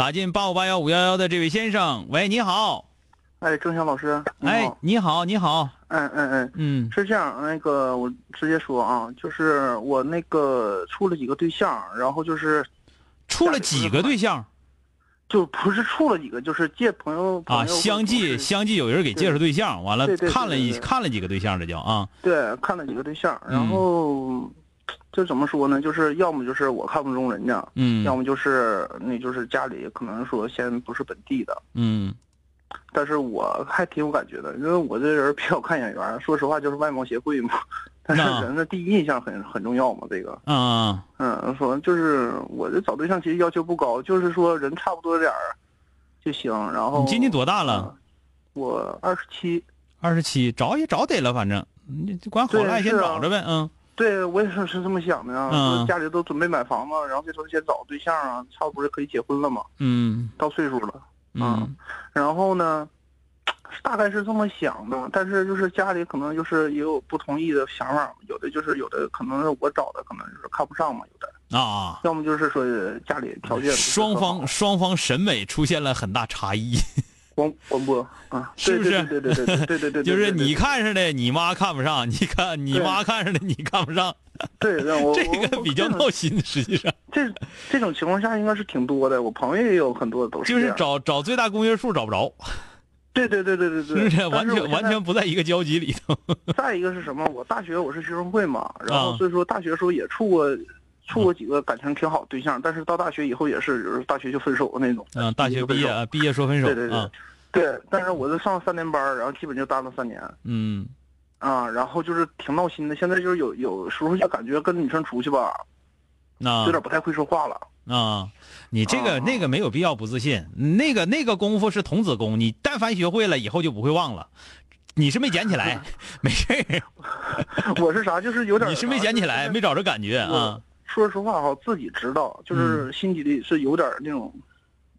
打进八五八幺五幺幺的这位先生，喂，你好。哎，郑强老师，哎，你好，你好。嗯嗯嗯嗯，是这样，那个我直接说啊，就是我那个处了几个对象，然后就是处了几个对象，就不是处了几个，就是借朋友啊，相继相继有人给介绍对象，完了看了一看了几个对象，这叫啊，对，看了几个对象，然后。就怎么说呢？就是要么就是我看不中人家，嗯，要么就是那就是家里可能说先不是本地的，嗯，但是我还挺有感觉的，因为我这人比较看眼缘，说实话就是外貌协会嘛，但是人的第一印象很很重要嘛，这个，嗯嗯，说就是我这找对象其实要求不高，就是说人差不多点儿就行，然后你今年多大了？我二十七，二十七，找也找得了，反正你管好赖先找着呗，嗯。对，我也是是这么想的呀。家里都准备买房子，然后这时候先找对象啊，差不多可以结婚了嘛。嗯，到岁数了。嗯，然后呢，大概是这么想的，但是就是家里可能就是也有不同意的想法，有的就是有的可能是我找的，可能就是看不上嘛，有的啊。要么就是说家里条件。双方双方审美出现了很大差异。广广播啊，是不是？对对对对对对 对，就是你看上的，你妈看不上；你看你妈看上的，你看不上。对，让我 这个比较闹心。实际上，这这种情况下应该是挺多的。我朋友也有很多都是。就是找找最大公约数找不着。对对对对对对，是？完全完全不在一个交集里头。再一个是什么？我大学我是学生会嘛，然后所以说大学时候也处过处过几个感情挺好对象，但是到大学以后也是，就是大学就分手的那种。嗯，大学毕业啊，毕业说分手。对对对。对，但是我是上三年班，然后基本就待了三年。嗯，啊，然后就是挺闹心的。现在就是有有时候就感觉跟女生出去吧，那有点不太会说话了。啊，你这个那个没有必要不自信，那个那个功夫是童子功，你但凡学会了，以后就不会忘了。你是没捡起来，没事 我是啥？就是有点。你是没捡起来，没找着感觉啊。说实话哈，自己知道，就是心底里是有点那种。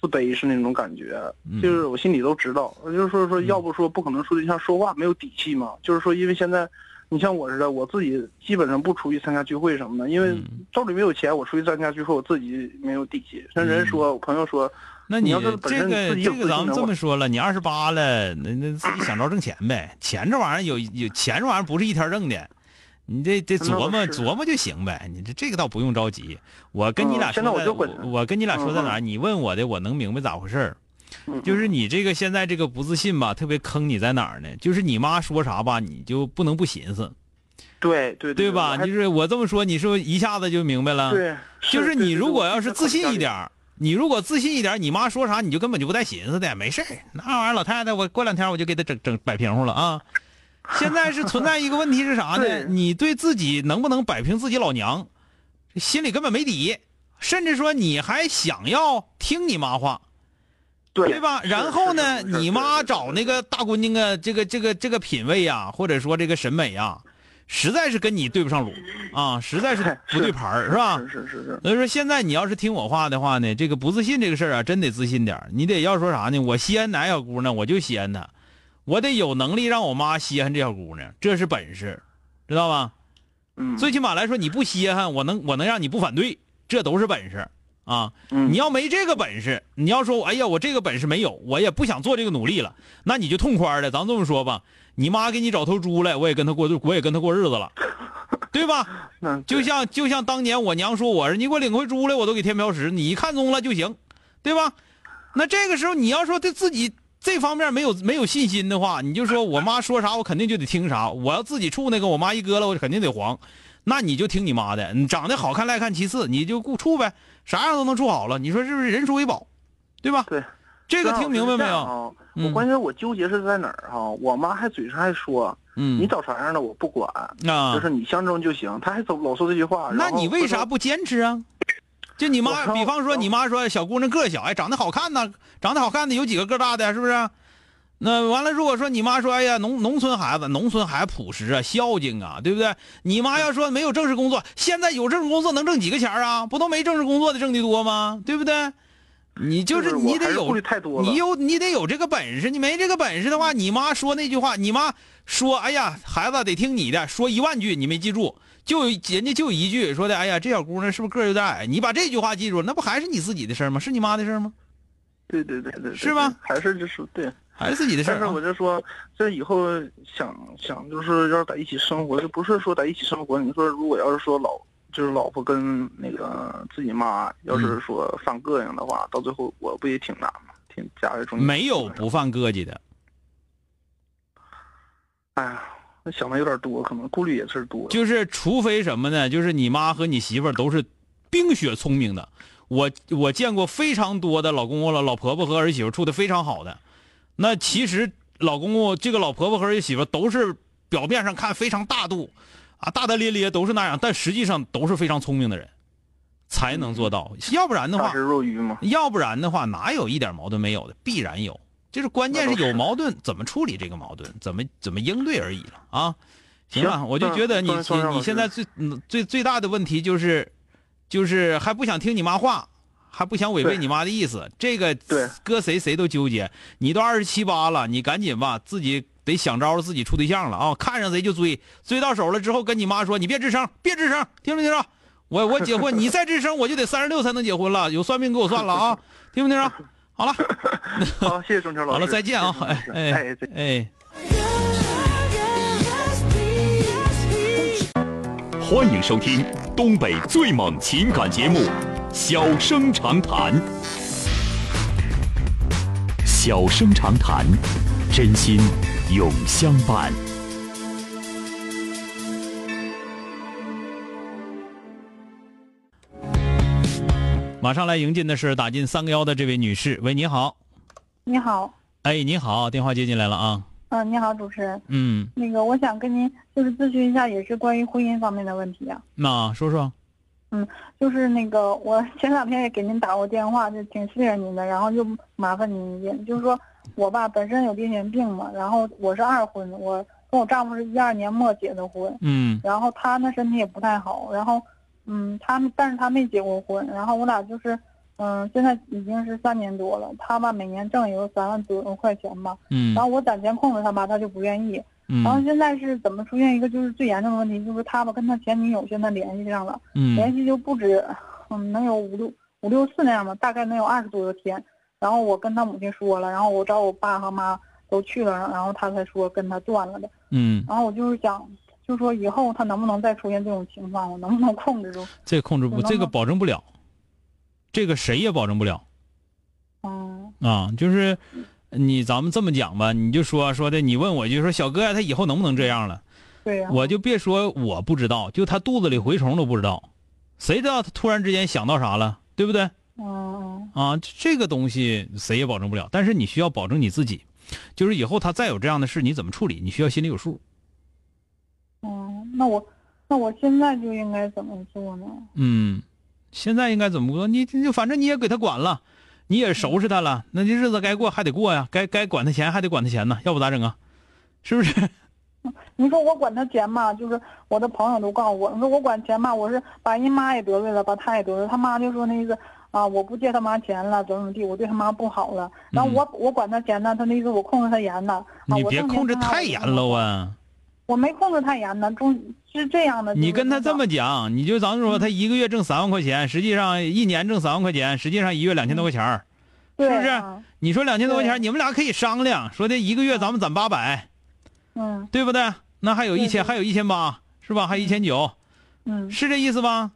自卑是那种感觉，就是我心里都知道。就是说说，要不说不可能说对象说话没有底气嘛。就是说，因为现在，你像我似的，我自己基本上不出去参加聚会什么的，因为兜里没有钱，我出去参加聚会，我自己没有底气。那人说，我朋友说，那你这个这个咱们这么说了，你二十八了，那那自己想着挣钱呗。钱这玩意儿有有钱这玩意儿不是一天挣的。你这这琢磨琢磨就行呗，你这这个倒不用着急。我跟你俩说的，我跟你俩说在哪？你问我的，我能明白咋回事儿。就是你这个现在这个不自信吧，特别坑你在哪儿呢？就是你妈说啥吧，你就不能不寻思。对对对吧？就是我这么说，你是不是一下子就明白了？对，就是你如果要是自信一点，你如果自信一点，你妈说啥你就根本就不带寻思的，没事儿。那玩意儿老太太，我过两天我就给她整整摆平乎了啊。现在是存在一个问题是啥呢？你对自己能不能摆平自己老娘，心里根本没底，甚至说你还想要听你妈话，对吧？然后呢，你妈找那个大姑娘啊，这个这个这个品味呀，或者说这个审美呀，实在是跟你对不上路啊，实在是不对盘是吧？是是是。所以说现在你要是听我话的话呢，这个不自信这个事儿啊，真得自信点你得要说啥呢？我稀罕哪小姑娘，我就稀罕她。我得有能力让我妈稀罕这小姑娘，这是本事，知道吧？嗯，最起码来说，你不稀罕，我能我能让你不反对，这都是本事啊。你要没这个本事，你要说哎呀，我这个本事没有，我也不想做这个努力了，那你就痛快的。咱这么说吧，你妈给你找头猪来，我也跟他过，我也跟他过日子了，对吧？就像就像当年我娘说我是你给我领回猪来，我都给添瓢食，你看中了就行。对吧？那这个时候你要说对自己这方面没有没有信心的话，你就说我妈说啥我肯定就得听啥，我要自己处那个我妈一搁了我肯定得黄，那你就听你妈的，你长得好看赖看其次，你就顾处呗，啥样都能处好了，你说是不是人鼠为宝，对吧？对，这个听明白没有？我关键我纠结是在哪儿哈？我妈还嘴上还说，嗯，你找啥样的我不管，啊就，是你相中就行。她还总老说这句话。那你为啥不坚持啊？就你妈，比方说你妈说小姑娘个儿小，哎，长得好看呢，长得好看的有几个个儿大的，是不是？那完了，如果说你妈说，哎呀，农农村孩子，农村孩子朴实啊，孝敬啊，对不对？你妈要说没有正式工作，现在有正式工作能挣几个钱啊？不都没正式工作的挣的多吗？对不对？你就是你得有你有你得有这个本事，你没这个本事的话，你妈说那句话，你妈说，哎呀，孩子得听你的，说一万句你没记住，就人家就一句说的，哎呀，这小姑娘是不是个儿有点矮？你把这句话记住，那不还是你自己的事儿吗？是你妈的事儿吗？对对对对对，是吧还是就是对。还是自己的事儿、但是啊？我就说，这以后想想就是要是在一起生活，就不是说在一起生活。你说如果要是说老就是老婆跟那个自己妈要嗯是说犯膈应的话，到最后我不也挺难吗？挺家里中间没有不犯膈应的。哎呀，那想的有点多，可能顾虑也是多。就是除非什么呢？就是你妈和你媳妇儿都是冰雪聪明的。我我见过非常多的老公公、老老婆婆和儿媳妇处的非常好的。那其实老公公这个老婆婆和儿媳妇都是表面上看非常大度，啊大大咧咧都是那样，但实际上都是非常聪明的人，才能做到。要不然的话。要不然的话，哪有一点矛盾没有的？必然有。就是关键是有矛盾，怎么处理这个矛盾，怎么怎么应对而已了啊。行了，我就觉得你你你现在最嗯最最大的问题就是，就是还不想听你妈话，还不想违背你妈的意思。这个对搁谁谁都纠结。你都二十七八了，你赶紧吧，自己得想招自己处对象了啊！看上谁就追，追到手了之后跟你妈说，你别吱声，别吱声，听没听着？我我结婚，你再吱声我就得三十六才能结婚了，有算命给我算了啊！听没听着？好了。好，谢谢钟超老师。好了，再见啊！哎哎，哎。欢迎收听东北最猛情感节目《小生长谈》。小生长谈，真心永相伴。马上来迎进的是打进三个幺的这位女士，喂，你好，你好，哎，你好，电话接进来了啊，嗯、你好，主持人，嗯，那个我想跟您就是咨询一下，也是关于婚姻方面的问题啊。那说说，嗯就是那个我前两天也给您打过电话，就挺信任您的，然后就麻烦您一件，就是说我吧本身有癫痫病嘛，然后我是二婚，我跟我丈夫是一二年末结的婚，嗯。然后他呢身体也不太好，然后嗯他们但是他没结过婚，然后我俩就是嗯现在已经是三年多了，他吧每年挣也有三万多块钱吧，嗯然后我攒钱控制他吧，他就不愿意。然后嗯现在是怎么出现一个就是最严重的问题，就是他吧跟他前女友现在联系上了，联嗯系就不止，嗯，能有五六五六次那样吧，大概能有二十多个天。然后我跟他母亲说了，然后我找我爸和妈都去了，然后他才说跟他断了的。嗯，然后我就是想，就说以后他能不能再出现这种情况，我能不能控制住？这控制不，这个保证不了，这个谁也保证不了嗯啊，就是你咱们这么讲吧，你就说说的，你问我就说小哥呀，他以后能不能这样了？对呀、我就别说我不知道，就他肚子里蛔虫都不知道，谁知道他突然之间想到啥了，对不对？嗯啊，这个东西谁也保证不了，但是你需要保证你自己，就是以后他再有这样的事，你怎么处理，你需要心里有数。嗯，那我那我现在就应该怎么做呢？嗯，现在应该怎么做？你你就反正你也给他管了，你也收拾他了，那这日子该过还得过呀，该该管他钱还得管他钱呢，要不咋整啊？是不是？你说我管他钱嘛，就是我的朋友都告诉我，你说我管钱嘛，我是把人妈也得罪了，把他也得罪，他妈就说那意思啊，我不借他妈钱了，怎么怎么地，我对他妈不好了。然后我、我管他钱呢，他那意思我控制他严呢。啊、你别控制太严了！啊！我没控制太严呢，中是这样的。你跟他这么讲，你就咱们说他一个月挣三万块钱，实际上一年挣三万块钱，实际上一月两千多块钱儿是不是啊你说两千多块钱，对你们俩可以商量，说这一个月咱们攒八百，嗯对不对？那还有一千，还有一千八，是吧？还有一千九，嗯，是这意思吧？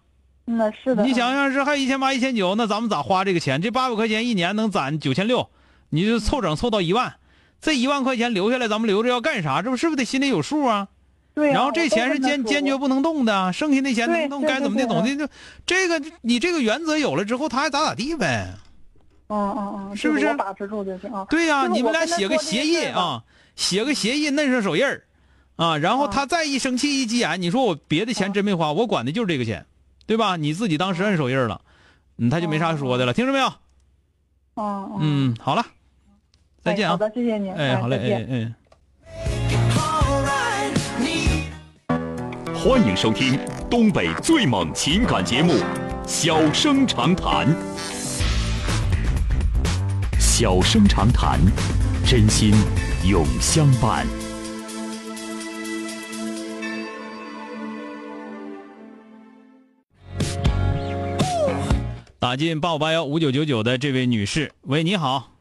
嗯，是的。你想想是还一千八、一千九，那咱们咋花这个钱？这八百块钱一年能攒九千六，你就凑整凑到一万，这一万块钱留下来，咱们留着要干啥？这不是不是得心里有数啊？对啊。然后这钱是坚坚决不能动的，剩下那钱能动该怎么的怎么的就这个你这个原则有了之后，他还咋咋地呗。哦哦哦，是不是？把持住就行啊。对呀，你们俩写个协议啊，写个协议，摁上手印儿，啊，然后他再一生气一急眼，你说我别的钱真没花，我管的就是这个钱，对吧？你自己当时摁手印了，嗯，他就没啥说的了，听着没有？嗯嗯，好了，再见啊。好的，谢谢您。哎，好嘞，哎哎。欢迎收听东北最猛情感节目《小生长谈》。小生长谈，真心永相伴。打进八五八幺五九九九的这位女士，喂，你好。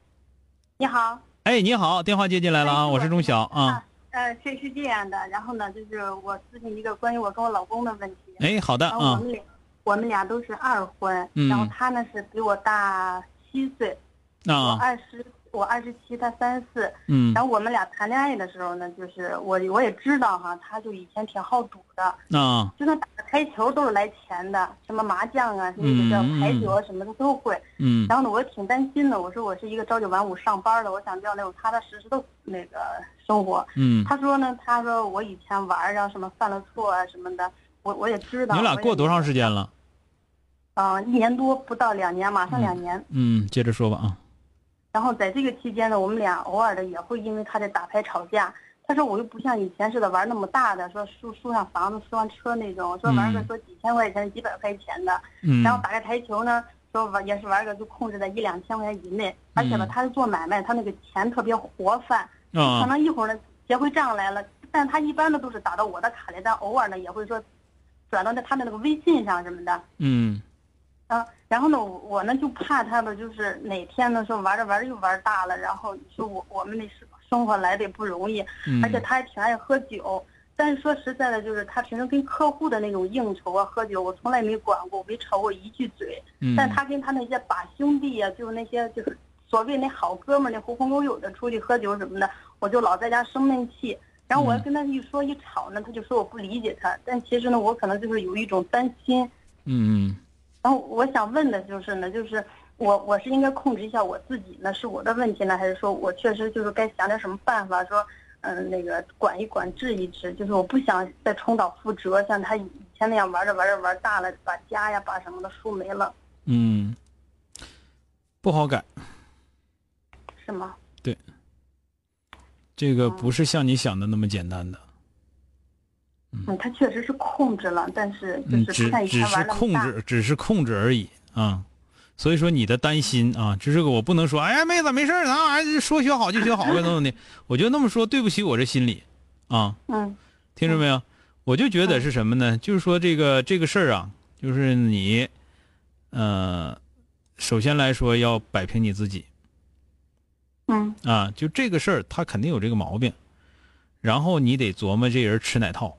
你好。哎，你好，电话接进来了啊，我是钟晓啊。呃，是是这样的，然后呢，就是我咨询一个关于我跟我老公的问题。哎，好的啊。我们俩我们俩都是二婚，然后他呢是比我大七岁。啊。我二十，我二十七，他三十四。嗯。然后我们俩谈恋爱的时候呢，就是我我也知道哈，他就以前挺好赌的。啊。就算打台球都是来钱的，什么麻将啊，那个叫牌九啊，什么的都会。嗯。然后呢，我挺担心的。我说我是一个朝九晚五上班的，我想要那种踏踏实实的那个生活。嗯。他说呢，他说我以前玩啊，什么犯了错啊什么的，我我也知道。你俩过多长时间了？啊，一年多不到两年，马上两年。嗯，接着说吧啊。然后在这个期间呢，我们俩偶尔的也会因为他在打牌吵架。他说我又不像以前似的玩那么大的，说输输上房子、输上车那种，说玩个说几千块钱、几百块钱的。嗯。然后打个台球呢，说玩也是玩个就控制在一两千块钱以内，而且吧，他是做买卖，他那个钱特别活泛，可能一会儿呢结回账来了，但他一般的都是打到我的卡里，但偶尔呢也会说转到那他的那个微信上什么的。嗯。啊，然后呢，我呢就怕他吧，就是哪天呢说玩着玩着又玩大了，然后你说我我们那生生活来的也不容易，而且他还挺爱喝酒，但是说实在的，就是他平时跟客户的那种应酬啊、喝酒，我从来没管过，没吵过一句嘴。嗯。但他跟他那些把兄弟呀，就是那些就是所谓那好哥们儿，那狐朋狗友的出去喝酒什么的，我就老在家生闷气。然后我要跟他一说一吵呢，他就说我不理解他。但其实呢，我可能就是有一种担心。嗯嗯。然后我想问的就是呢，就是我我是应该控制一下我自己呢，是我的问题呢，还是说我确实就是该想点什么办法，说嗯那个管一管治一治，就是我不想再重蹈覆辙，像他以前那样玩着玩着玩大了，把家呀把什么的输没了。嗯，不好改。是吗？对，这个不是像你想的那么简单的。嗯，他确实是控制了，但是就是只只是控制，只是控制而已啊。所以说你的担心啊，这是个我不能说，哎呀妹子没事儿，那玩意儿说学好就学好呗，怎么的？我觉得那么说对不起我这心里啊。嗯，听着没有？我就觉得是什么呢？就是说这个这个事儿啊，就是你，呃，首先来说要摆平你自己。嗯。啊，就这个事儿，他肯定有这个毛病，然后你得琢磨这人吃哪套。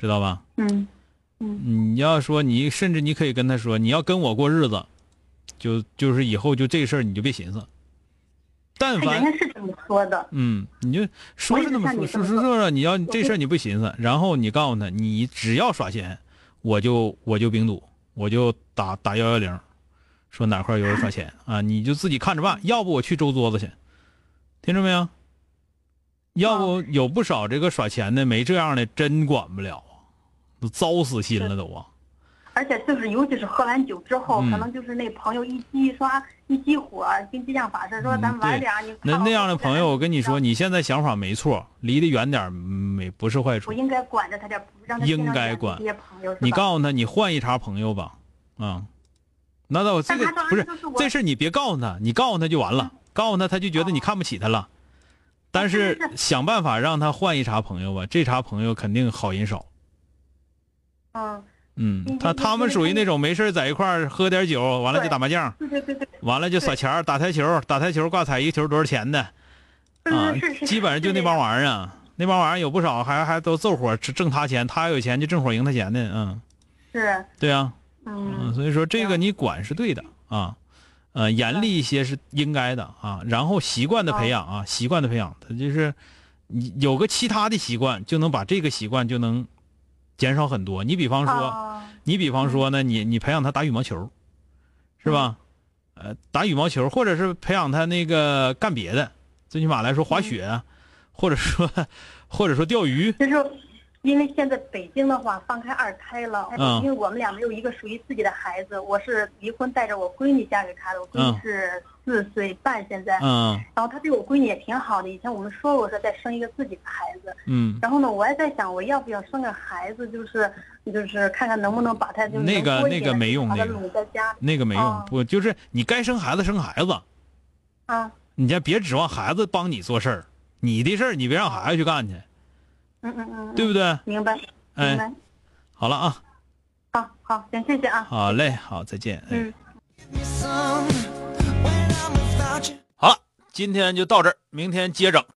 知道吧？嗯，嗯，你要说你，甚至你可以跟他说，你要跟我过日子，就就是以后就这事儿你就别寻思。但凡是这么说的，嗯，你就说是那么说，说说说，你要这事儿你不寻思，然后你告诉他，你只要耍钱，我就我就冰堵，我就打打幺幺零，说哪块有人耍钱啊，你就自己看着办，要不我去周桌子去，听着没有？要不有不少这个耍钱的没这样的，真管不了啊，都糟死心了都啊。而且就是，尤其是喝完酒之后，可能就是那朋友一激刷一激火，跟激将法似的，说咱玩点你那那样的朋友，我跟你说，你现在想法没错，离得远点没不是坏处。我应该管着他点，让他应该管。你告诉他，你换一茬朋友吧，啊。那倒这个不是这事你别告诉他，你告诉他就完了，告诉他他就觉得你看不起他了。但是想办法让他换一茬朋友吧，这茬朋友肯定好人少。嗯。嗯，他他们属于那种没事在一块儿喝点酒，完了就打麻将，对对对对，完了就撒钱打台球，打台球挂彩一个球多少钱的，啊，基本上就那帮玩意儿，那帮玩意儿有不少还还都凑合挣他钱，他有钱就挣火赢他钱的，嗯。是，对啊，嗯，嗯所以说这个你管是对的啊，呃，严厉一些是应该的啊，然后习惯的培养啊，习惯的培养，他就是你有个其他的习惯，就能把这个习惯就能减少很多。你比方说，啊你比方说呢，你你培养他打羽毛球，是吧？呃，打羽毛球，或者是培养他那个干别的，最起码来说滑雪啊，或者说或者说钓鱼，就是因为现在北京的话放开二胎了，嗯。因为我们俩没有一个属于自己的孩子，我是离婚带着我闺女嫁给他的，我闺嗯。女是四岁半现在，嗯。然后他对我闺女也挺好的，以前我们说过说再生一个自己的孩子，嗯，然后呢，我还在想我要不要生个孩子，就是就是看看能不能把他就是那个那个没用那个。拢在家那个没用哦，不就是你该生孩子生孩子，啊，你先别指望孩子帮你做事儿，你的事儿你别让孩子去干去，嗯嗯嗯，对不对？明白，明哎，白，好了啊，好好，行，谢谢啊，好嘞，好，再见。哎，嗯。好了，今天就到这儿，明天接整。